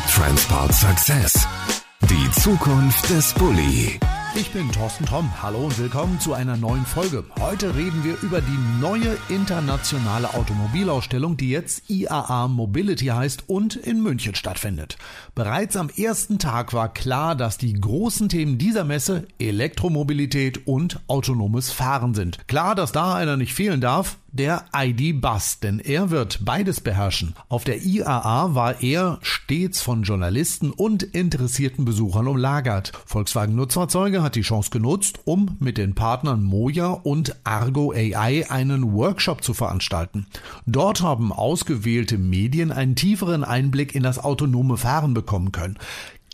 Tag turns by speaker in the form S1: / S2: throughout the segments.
S1: Transport Success. Die Zukunft des Bulli.
S2: Ich bin Thorsten Tromm. Hallo und willkommen zu einer neuen Folge. Heute reden wir über die neue internationale Automobilausstellung, die jetzt IAA Mobility heißt und in München stattfindet. Bereits am ersten Tag war klar, dass die großen Themen dieser Messe Elektromobilität und autonomes Fahren sind. Klar, dass da einer nicht fehlen darf, der ID-Bus, denn er wird beides beherrschen. Auf der IAA war er stets von Journalisten und interessierten Besuchern umlagert. Volkswagen Nutzfahrzeuge hat die Chance genutzt, um mit den Partnern Moja und Argo AI einen Workshop zu veranstalten. Dort haben ausgewählte Medien einen tieferen Einblick in das autonome Fahren bekommen können.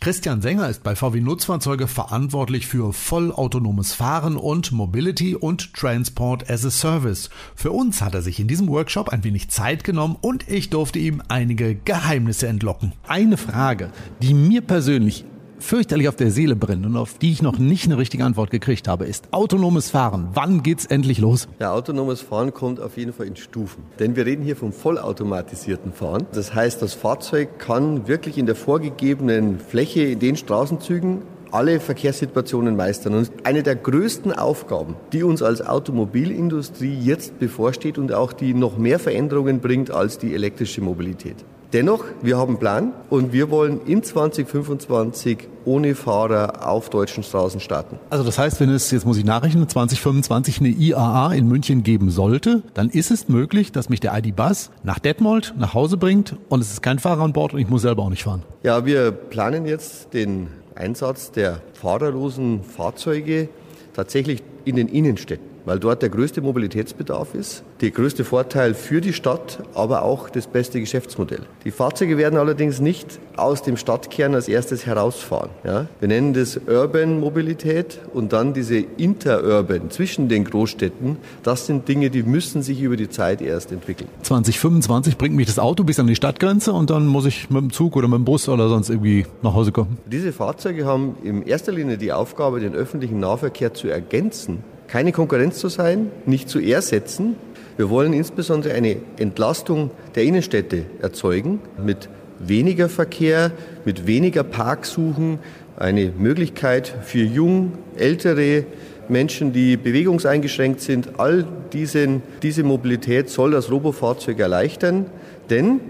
S2: Christian Sänger ist bei VW Nutzfahrzeuge verantwortlich für vollautonomes Fahren und Mobility und Transport as a Service. Für uns hat er sich in diesem Workshop ein wenig Zeit genommen und ich durfte ihm einige Geheimnisse entlocken. Eine Frage, die mir persönlich fürchterlich auf der Seele brennt und auf die ich noch nicht eine richtige Antwort gekriegt habe, ist autonomes Fahren. Wann geht's endlich los?
S3: Ja, autonomes Fahren kommt auf jeden Fall in Stufen. Denn wir reden hier vom vollautomatisierten Fahren. Das heißt, das Fahrzeug kann wirklich in der vorgegebenen Fläche in den Straßenzügen alle Verkehrssituationen meistern. Und eine der größten Aufgaben, die uns als Automobilindustrie jetzt bevorsteht und auch die noch mehr Veränderungen bringt als die elektrische Mobilität. Dennoch, wir haben einen Plan und wir wollen in 2025 ohne Fahrer auf deutschen Straßen starten.
S2: Also das heißt, wenn es, jetzt muss ich nachrechnen, 2025 eine IAA in München geben sollte, dann ist es möglich, dass mich der ID-Bus nach Detmold nach Hause bringt und es ist kein Fahrer an Bord und ich muss selber auch nicht fahren.
S3: Ja, wir planen jetzt den Einsatz der fahrerlosen Fahrzeuge tatsächlich in den Innenstädten weil dort der größte Mobilitätsbedarf ist, der größte Vorteil für die Stadt, aber auch das beste Geschäftsmodell. Die Fahrzeuge werden allerdings nicht aus dem Stadtkern als erstes herausfahren. Ja? Wir nennen das Urban Mobilität und dann diese Interurban zwischen den Großstädten. Das sind Dinge, die müssen sich über die Zeit erst entwickeln.
S2: 2025 bringt mich das Auto bis an die Stadtgrenze und dann muss ich mit dem Zug oder mit dem Bus oder sonst irgendwie nach Hause kommen.
S3: Diese Fahrzeuge haben in erster Linie die Aufgabe, den öffentlichen Nahverkehr zu ergänzen keine Konkurrenz zu sein, nicht zu ersetzen. Wir wollen insbesondere eine Entlastung der Innenstädte erzeugen mit weniger Verkehr, mit weniger Parksuchen, eine Möglichkeit für jung, ältere Menschen, die bewegungseingeschränkt sind. All diesen, diese Mobilität soll das Robofahrzeug erleichtern, denn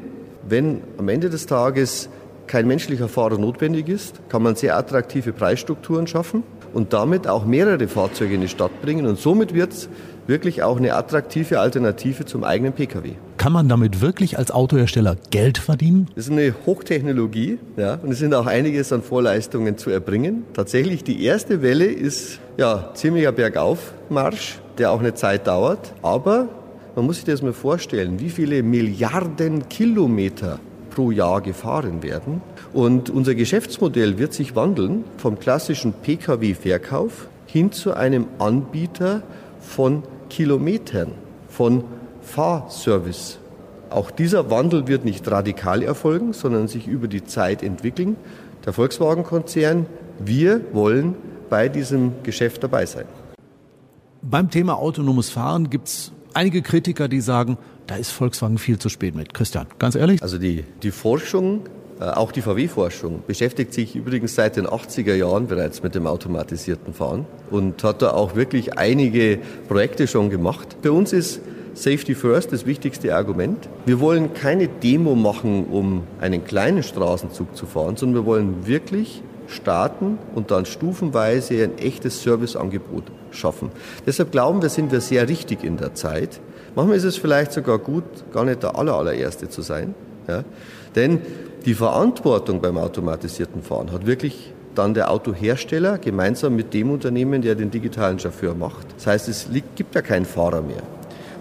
S3: wenn am Ende des Tages kein menschlicher Fahrer notwendig ist, kann man sehr attraktive Preisstrukturen schaffen und damit auch mehrere Fahrzeuge in die Stadt bringen. Und somit wird es wirklich auch eine attraktive Alternative zum eigenen Pkw.
S2: Kann man damit wirklich als Autohersteller Geld verdienen?
S3: Das ist eine Hochtechnologie ja, und es sind auch einiges an Vorleistungen zu erbringen. Tatsächlich, die erste Welle ist ja ziemlicher Bergaufmarsch, der auch eine Zeit dauert. Aber man muss sich das mal vorstellen, wie viele Milliarden Kilometer pro Jahr gefahren werden. Und unser Geschäftsmodell wird sich wandeln vom klassischen Pkw-Verkauf hin zu einem Anbieter von Kilometern, von Fahrservice. Auch dieser Wandel wird nicht radikal erfolgen, sondern sich über die Zeit entwickeln. Der Volkswagen-Konzern, wir wollen bei diesem Geschäft dabei sein.
S2: Beim Thema autonomes Fahren gibt es einige Kritiker, die sagen, da ist Volkswagen viel zu spät mit. Christian, ganz ehrlich?
S3: Also die, die Forschung, äh, auch die VW-Forschung, beschäftigt sich übrigens seit den 80er Jahren bereits mit dem automatisierten Fahren und hat da auch wirklich einige Projekte schon gemacht. Bei uns ist Safety First das wichtigste Argument. Wir wollen keine Demo machen, um einen kleinen Straßenzug zu fahren, sondern wir wollen wirklich starten und dann stufenweise ein echtes Serviceangebot schaffen. Deshalb glauben wir, sind wir sehr richtig in der Zeit. Manchmal ist es vielleicht sogar gut, gar nicht der aller, allererste zu sein. Ja? Denn die Verantwortung beim automatisierten Fahren hat wirklich dann der Autohersteller gemeinsam mit dem Unternehmen, der den digitalen Chauffeur macht. Das heißt, es gibt ja keinen Fahrer mehr.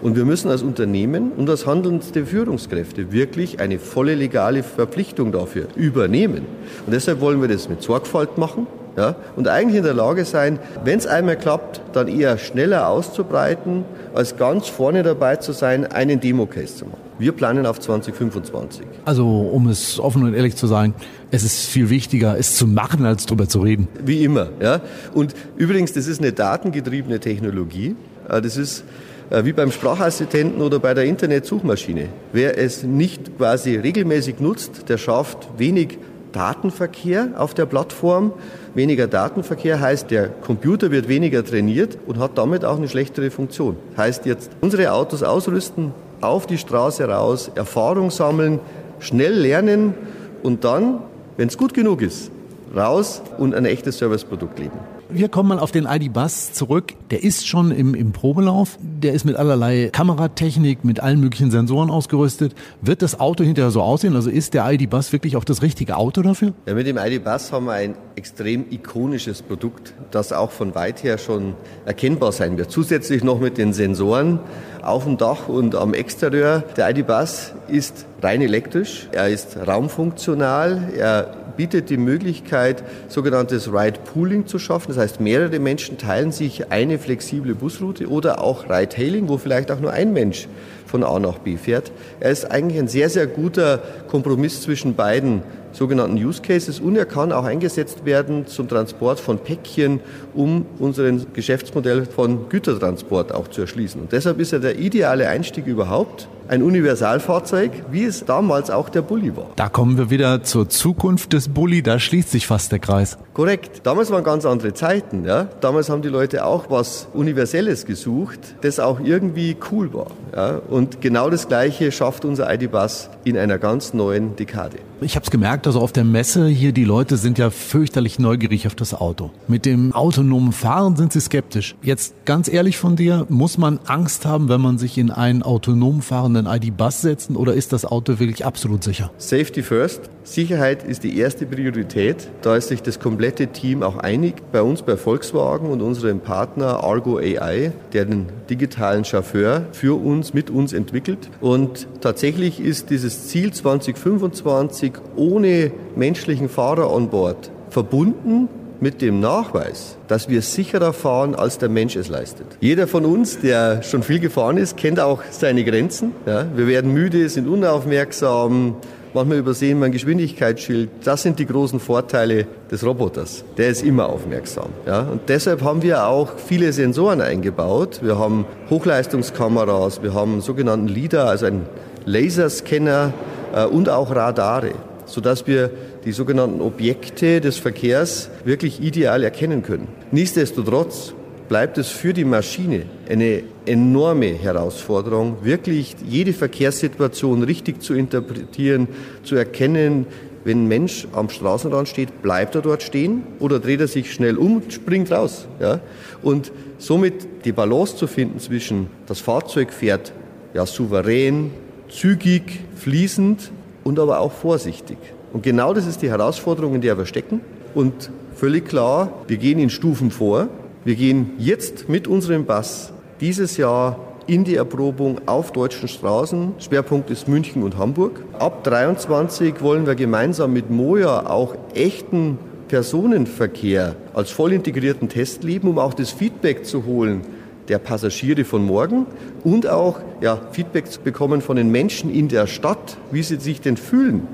S3: Und wir müssen als Unternehmen und als handelnde Führungskräfte wirklich eine volle legale Verpflichtung dafür übernehmen. Und deshalb wollen wir das mit Sorgfalt machen ja, und eigentlich in der Lage sein, wenn es einmal klappt, dann eher schneller auszubreiten, als ganz vorne dabei zu sein, einen Demo-Case zu machen. Wir planen auf 2025.
S2: Also, um es offen und ehrlich zu sagen, es ist viel wichtiger, es zu machen, als darüber zu reden.
S3: Wie immer, ja. Und übrigens, das ist eine datengetriebene Technologie. Äh, das ist wie beim Sprachassistenten oder bei der Internetsuchmaschine. Wer es nicht quasi regelmäßig nutzt, der schafft wenig Datenverkehr auf der Plattform. Weniger Datenverkehr heißt, der Computer wird weniger trainiert und hat damit auch eine schlechtere Funktion. Heißt jetzt, unsere Autos ausrüsten, auf die Straße raus, Erfahrung sammeln, schnell lernen und dann, wenn es gut genug ist, raus und ein echtes Serviceprodukt leben.
S2: Wir kommen mal auf den ID-Bus zurück. Der ist schon im, im Probelauf. Der ist mit allerlei Kameratechnik, mit allen möglichen Sensoren ausgerüstet. Wird das Auto hinterher so aussehen? Also ist der ID-Bus wirklich auch das richtige Auto dafür?
S3: Ja, mit dem ID-Bus haben wir ein extrem ikonisches Produkt, das auch von weit her schon erkennbar sein wird. Zusätzlich noch mit den Sensoren auf dem Dach und am Exterieur. Der ID-Bus ist rein elektrisch, er ist raumfunktional, er bietet die Möglichkeit, sogenanntes Ride Pooling zu schaffen. Das heißt, mehrere Menschen teilen sich eine flexible Busroute oder auch Ride Hailing, wo vielleicht auch nur ein Mensch von A nach B fährt. Er ist eigentlich ein sehr, sehr guter Kompromiss zwischen beiden sogenannten Use Cases und er kann auch eingesetzt werden zum Transport von Päckchen, um unseren Geschäftsmodell von Gütertransport auch zu erschließen. Und deshalb ist er der ideale Einstieg überhaupt ein Universalfahrzeug, wie es damals auch der Bulli war.
S2: Da kommen wir wieder zur Zukunft des Bulli, da schließt sich fast der Kreis.
S3: Korrekt. Damals waren ganz andere Zeiten. Ja? Damals haben die Leute auch was Universelles gesucht, das auch irgendwie cool war. Ja? Und genau das Gleiche schafft unser ID-Bus in einer ganz neuen Dekade.
S2: Ich habe es gemerkt, also auf der Messe hier, die Leute sind ja fürchterlich neugierig auf das Auto. Mit dem autonomen Fahren sind sie skeptisch. Jetzt ganz ehrlich von dir, muss man Angst haben, wenn man sich in einen autonom fahrenden ID-Bus setzt oder ist das Auto wirklich absolut sicher?
S3: Safety first. Sicherheit ist die erste Priorität. Da ist sich das komplette Team auch einig. Bei uns bei Volkswagen und unserem Partner Argo AI, der den digitalen Chauffeur für uns, mit uns entwickelt. Und tatsächlich ist dieses Ziel 2025 ohne menschlichen Fahrer an Bord verbunden mit dem Nachweis, dass wir sicherer fahren, als der Mensch es leistet. Jeder von uns, der schon viel gefahren ist, kennt auch seine Grenzen. Ja, wir werden müde, sind unaufmerksam, manchmal übersehen wir ein Geschwindigkeitsschild. Das sind die großen Vorteile des Roboters. Der ist immer aufmerksam. Ja? Und deshalb haben wir auch viele Sensoren eingebaut. Wir haben Hochleistungskameras, wir haben einen sogenannten LIDAR, also einen Laserscanner äh, und auch Radare, sodass wir die sogenannten Objekte des Verkehrs wirklich ideal erkennen können. Nichtsdestotrotz bleibt es für die Maschine eine enorme Herausforderung, wirklich jede Verkehrssituation richtig zu interpretieren, zu erkennen, wenn ein Mensch am Straßenrand steht, bleibt er dort stehen oder dreht er sich schnell um und springt raus. Ja? Und somit die Balance zu finden zwischen das Fahrzeug fährt ja souverän, zügig, fließend und aber auch vorsichtig. Und genau das ist die Herausforderung, in der wir stecken. Und völlig klar, wir gehen in Stufen vor. Wir gehen jetzt mit unserem Bass dieses Jahr in die Erprobung auf deutschen Straßen. Schwerpunkt ist München und Hamburg. Ab 23 wollen wir gemeinsam mit Moja auch echten Personenverkehr als voll integrierten Test leben, um auch das Feedback zu holen der Passagiere von morgen und auch ja, Feedback zu bekommen von den Menschen in der Stadt, wie sie sich denn fühlen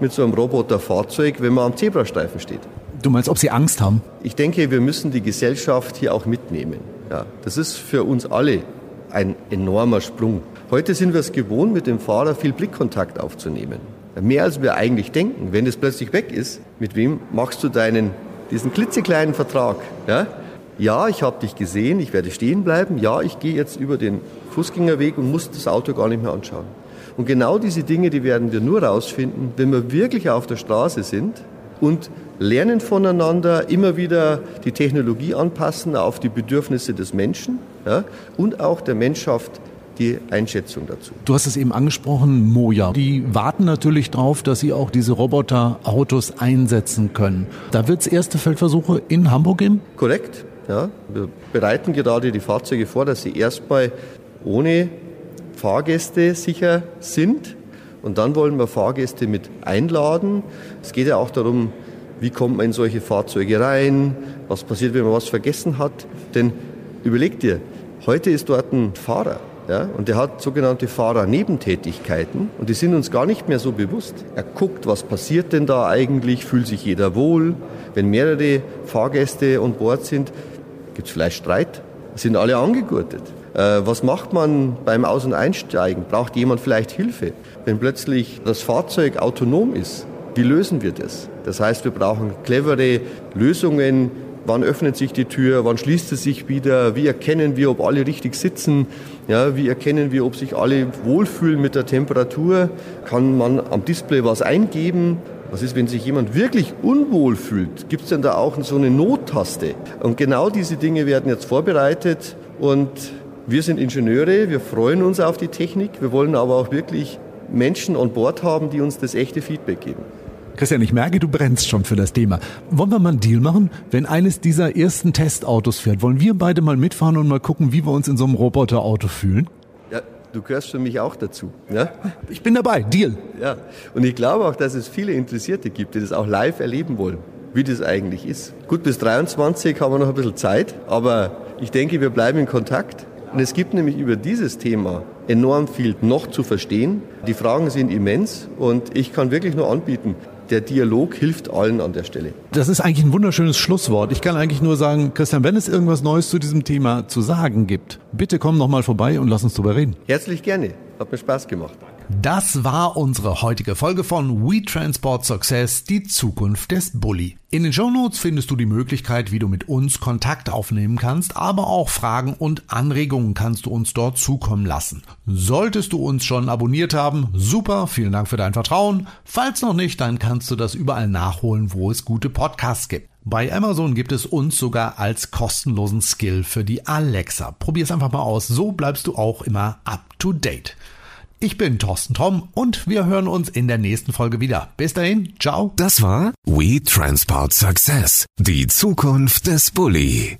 S3: mit so einem Roboterfahrzeug, wenn man am Zebrastreifen steht.
S2: Du meinst, ob sie Angst haben?
S3: Ich denke, wir müssen die Gesellschaft hier auch mitnehmen. Ja, das ist für uns alle ein enormer Sprung. Heute sind wir es gewohnt, mit dem Fahrer viel Blickkontakt aufzunehmen. Mehr als wir eigentlich denken. Wenn das plötzlich weg ist, mit wem machst du deinen, diesen klitzekleinen Vertrag? Ja, ja ich habe dich gesehen, ich werde stehen bleiben. Ja, ich gehe jetzt über den Fußgängerweg und muss das Auto gar nicht mehr anschauen. Und genau diese Dinge, die werden wir nur rausfinden, wenn wir wirklich auf der Straße sind und lernen voneinander, immer wieder die Technologie anpassen auf die Bedürfnisse des Menschen ja, und auch der Menschheit die Einschätzung dazu.
S2: Du hast es eben angesprochen, Moja. Die warten natürlich darauf, dass sie auch diese Roboterautos einsetzen können. Da wird es erste Feldversuche in Hamburg geben?
S3: Korrekt. Ja, wir bereiten gerade die Fahrzeuge vor, dass sie erstmal ohne Fahrgäste sicher sind. Und dann wollen wir Fahrgäste mit einladen. Es geht ja auch darum, wie kommt man in solche Fahrzeuge rein, was passiert, wenn man was vergessen hat. Denn überleg dir, heute ist dort ein Fahrer. Ja, und der hat sogenannte Fahrernebentätigkeiten und die sind uns gar nicht mehr so bewusst. Er guckt, was passiert denn da eigentlich, fühlt sich jeder wohl. Wenn mehrere Fahrgäste an Bord sind, gibt es vielleicht Streit, sind alle angegurtet. Äh, was macht man beim Aus- und Einsteigen? Braucht jemand vielleicht Hilfe? Wenn plötzlich das Fahrzeug autonom ist, wie lösen wir das? Das heißt, wir brauchen clevere Lösungen. Wann öffnet sich die Tür? Wann schließt sie sich wieder? Wie erkennen wir, ob alle richtig sitzen? Ja, wie erkennen wir, ob sich alle wohlfühlen mit der Temperatur? Kann man am Display was eingeben? Was ist, wenn sich jemand wirklich unwohl fühlt? Gibt es denn da auch so eine Nottaste? Und genau diese Dinge werden jetzt vorbereitet und wir sind Ingenieure, wir freuen uns auf die Technik, wir wollen aber auch wirklich Menschen an Bord haben, die uns das echte Feedback geben.
S2: Christian, ich merke, du brennst schon für das Thema. Wollen wir mal einen Deal machen? Wenn eines dieser ersten Testautos fährt, wollen wir beide mal mitfahren und mal gucken, wie wir uns in so einem Roboterauto fühlen?
S3: Du gehörst für mich auch dazu. Ja?
S2: Ich bin dabei, Deal.
S3: Ja, und ich glaube auch, dass es viele Interessierte gibt, die das auch live erleben wollen, wie das eigentlich ist. Gut, bis 23 haben wir noch ein bisschen Zeit, aber ich denke, wir bleiben in Kontakt. Und es gibt nämlich über dieses Thema enorm viel noch zu verstehen. Die Fragen sind immens und ich kann wirklich nur anbieten, der Dialog hilft allen an der Stelle.
S2: Das ist eigentlich ein wunderschönes Schlusswort. Ich kann eigentlich nur sagen, Christian, wenn es irgendwas Neues zu diesem Thema zu sagen gibt, bitte komm noch mal vorbei und lass uns drüber reden.
S3: Herzlich gerne. Hat mir Spaß gemacht.
S2: Das war unsere heutige Folge von We Transport Success, die Zukunft des Bulli. In den Show Notes findest du die Möglichkeit, wie du mit uns Kontakt aufnehmen kannst, aber auch Fragen und Anregungen kannst du uns dort zukommen lassen. Solltest du uns schon abonniert haben, super, vielen Dank für dein Vertrauen. Falls noch nicht, dann kannst du das überall nachholen, wo es gute Podcasts gibt. Bei Amazon gibt es uns sogar als kostenlosen Skill für die Alexa. Probier es einfach mal aus, so bleibst du auch immer up to date. Ich bin Thorsten Tom und wir hören uns in der nächsten Folge wieder. Bis dahin, ciao.
S1: Das war We Transport Success, die Zukunft des Bulli.